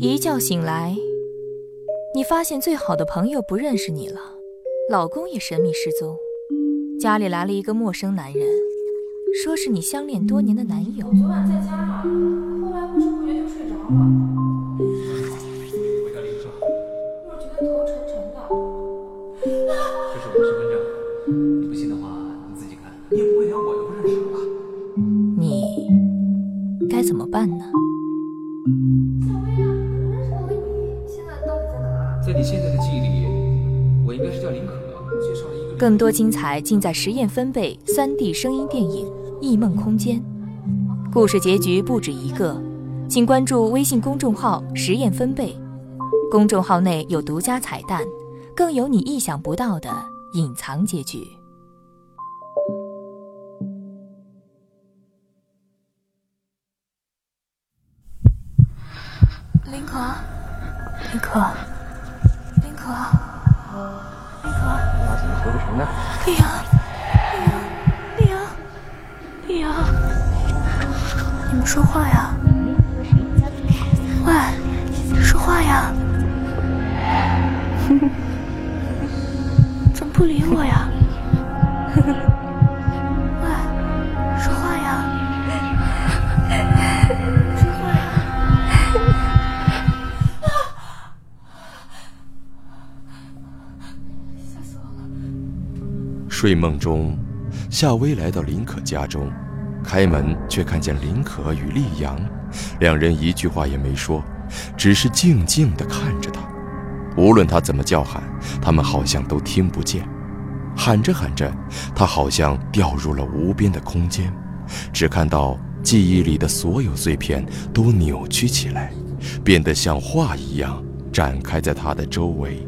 一觉醒来，你发现最好的朋友不认识你了，老公也神秘失踪，家里来了一个陌生男人，说是你相恋多年的男友。更多精彩尽在实验分贝 3D 声音电影《异梦空间》，故事结局不止一个，请关注微信公众号“实验分贝”，公众号内有独家彩蛋，更有你意想不到的隐藏结局。林可，林可，林可，么呢？丽阳，丽阳，丽阳，丽阳，你们说话呀！喂，说话呀！怎么不理我呀？睡梦中，夏薇来到林可家中，开门却看见林可与丽阳，两人一句话也没说，只是静静地看着他。无论他怎么叫喊，他们好像都听不见。喊着喊着，他好像掉入了无边的空间，只看到记忆里的所有碎片都扭曲起来，变得像画一样展开在他的周围。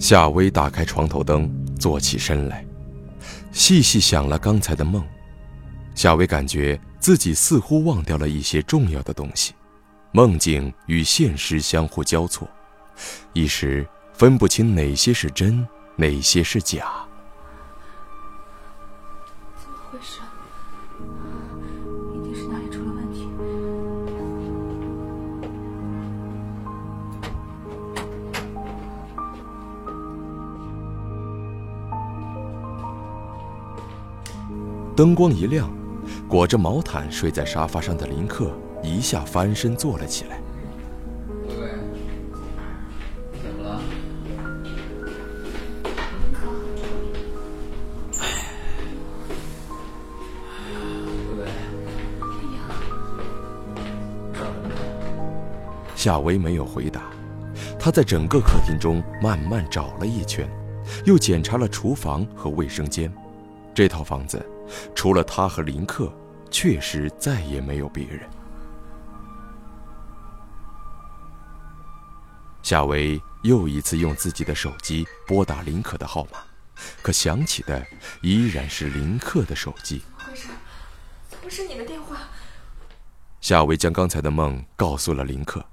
夏薇打开床头灯，坐起身来，细细想了刚才的梦。夏薇感觉自己似乎忘掉了一些重要的东西，梦境与现实相互交错，一时分不清哪些是真，哪些是假。灯光一亮，裹着毛毯睡在沙发上的林克一下翻身坐了起来。喂喂，怎么了？喂喂，找什么？夏薇没有回答，她在整个客厅中慢慢找了一圈，又检查了厨房和卫生间。这套房子，除了他和林克，确实再也没有别人。夏薇又一次用自己的手机拨打林可的号码，可响起的依然是林克的手机。怎么回事？怎么是你的电话？夏薇将刚才的梦告诉了林克，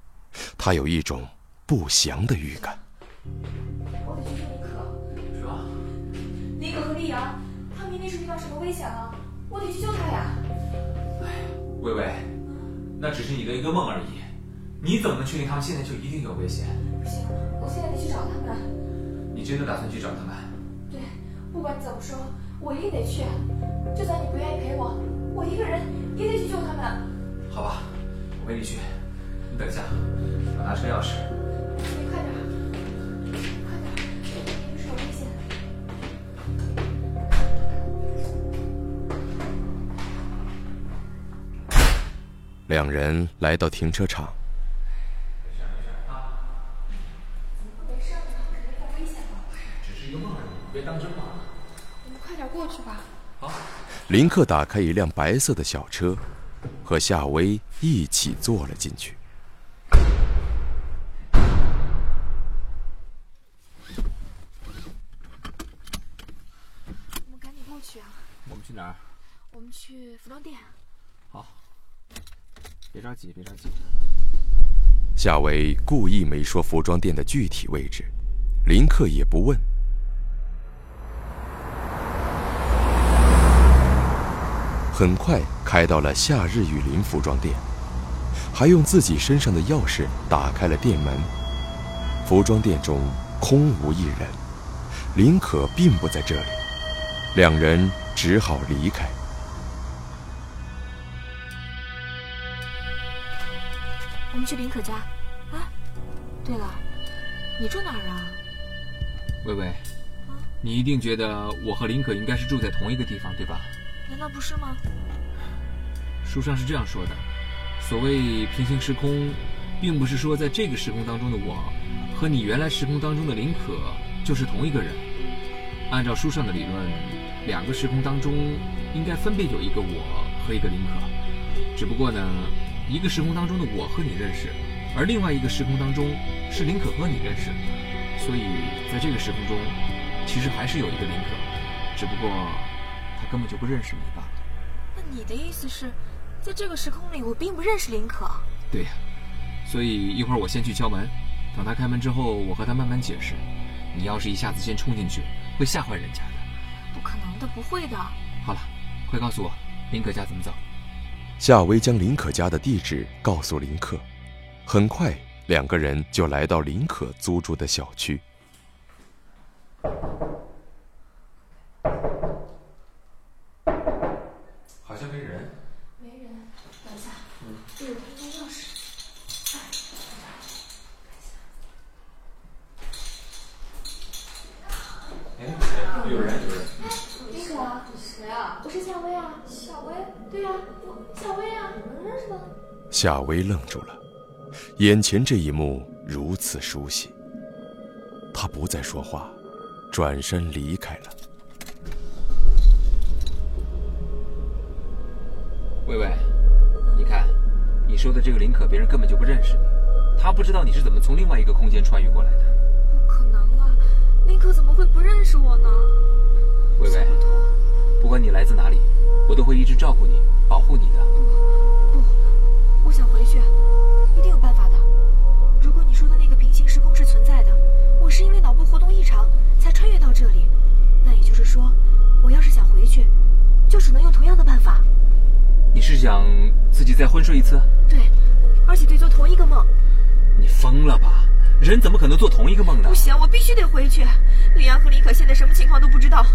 他有一种不祥的预感。险了，我得去救他呀！哎，微微，那只是你的一个梦而已，你怎么能确定他们现在就一定有危险？不行，我现在得去找他们。你真的打算去找他们？对，不管你怎么说，我一定得去。就算你不愿意陪我，我一个人也得去救他们。好吧，我陪你去。你等一下，我拿车钥匙。两人来到停车场，没事儿，肯定在危险了。只是一个梦而已，别当真嘛。我们快点过去吧。好，林克打开一辆白色的小车，和夏薇一起坐了进去。我们赶紧过去啊！我们去哪儿？我们去服装店。别着急，别着急。夏薇故意没说服装店的具体位置，林克也不问。很快开到了夏日雨林服装店，还用自己身上的钥匙打开了店门。服装店中空无一人，林可并不在这里，两人只好离开。们去林可家。啊，对了，你住哪儿啊？微微，你一定觉得我和林可应该是住在同一个地方，对吧？难道不是吗？书上是这样说的：所谓平行时空，并不是说在这个时空当中的我和你原来时空当中的林可就是同一个人。按照书上的理论，两个时空当中应该分别有一个我和一个林可，只不过呢，一个时空当中的我和你认识，而另外一个时空当中是林可和你认识，所以在这个时空中，其实还是有一个林可，只不过他根本就不认识你罢了。那你的意思是，在这个时空里，我并不认识林可？对呀，所以一会儿我先去敲门，等他开门之后，我和他慢慢解释。你要是一下子先冲进去，会吓坏人家的。不可能的，不会的。好了，快告诉我，林可家怎么走？夏薇将林可家的地址告诉林可，很快两个人就来到林可租住的小区。好像没人。没人，等一下，这有空间钥匙。哎，有人，有人。林可，谁啊？我是夏薇啊。夏薇？对呀，我夏薇啊，你们认识吗？夏薇愣住了，眼前这一幕如此熟悉。他不再说话，转身离开了。薇薇，你看，你说的这个林可，别人根本就不认识你，他不知道你是怎么从另外一个空间穿越过来的。不可能啊，林可怎么会不认识我呢？薇薇，不管你来自哪里，我都会一直照顾你、保护你的。自己再昏睡一次？对，而且得做同一个梦。你疯了吧？人怎么可能做同一个梦呢不？行，我必须得回去。李阳和李可现在什么情况都不知道，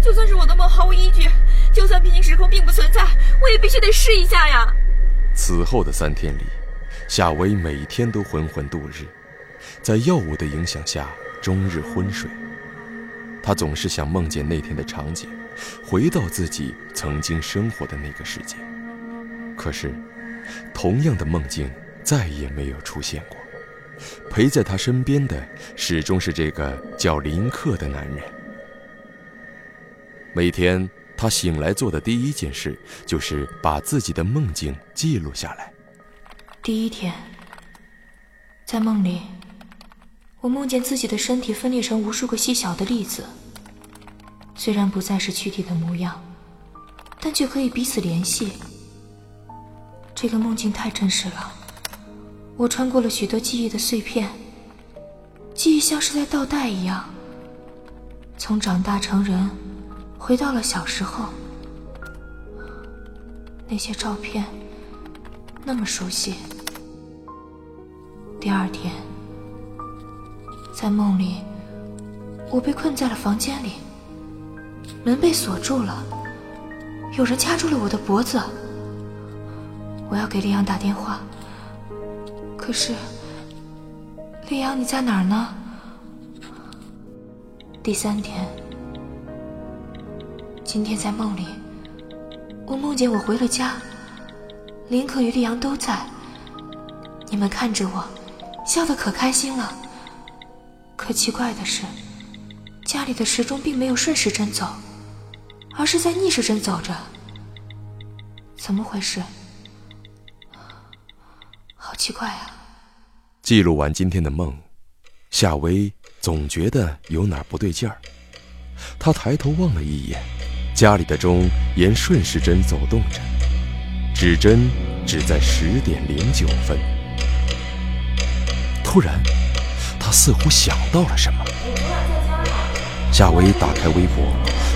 就算是我的梦毫无依据，就算平行时空并不存在，我也必须得试一下呀。此后的三天里，夏薇每天都浑浑度日，在药物的影响下终日昏睡。她总是想梦见那天的场景，回到自己曾经生活的那个世界。可是，同样的梦境再也没有出现过。陪在她身边的始终是这个叫林克的男人。每天，他醒来做的第一件事就是把自己的梦境记录下来。第一天，在梦里，我梦见自己的身体分裂成无数个细小的粒子，虽然不再是躯体的模样，但却可以彼此联系。这个梦境太真实了，我穿过了许多记忆的碎片，记忆像是在倒带一样，从长大成人，回到了小时候。那些照片，那么熟悉。第二天，在梦里，我被困在了房间里，门被锁住了，有人掐住了我的脖子。我要给李阳打电话，可是，李阳你在哪儿呢？第三天，今天在梦里，我梦见我回了家，林可与李阳都在，你们看着我。笑得可开心了。可奇怪的是，家里的时钟并没有顺时针走，而是在逆时针走着。怎么回事？好奇怪啊！记录完今天的梦，夏薇总觉得有哪儿不对劲儿。她抬头望了一眼，家里的钟沿顺时针走动着，指针指在十点零九分。突然，他似乎想到了什么。夏薇打开微博，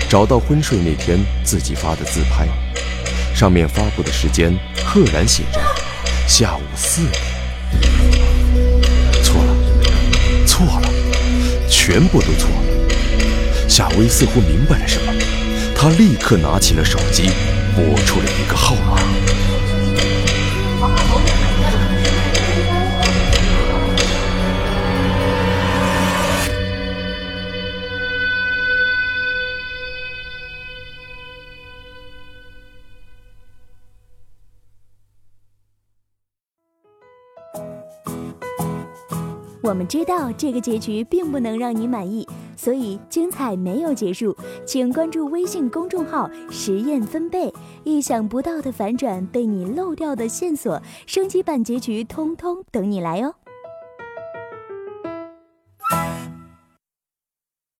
找到昏睡那天自己发的自拍，上面发布的时间赫然写着下午四点。错了，错了，全部都错了。夏薇似乎明白了什么，她立刻拿起了手机，拨出了一个号码。我们知道这个结局并不能让你满意，所以精彩没有结束，请关注微信公众号“实验分贝”，意想不到的反转，被你漏掉的线索，升级版结局通通等你来哦。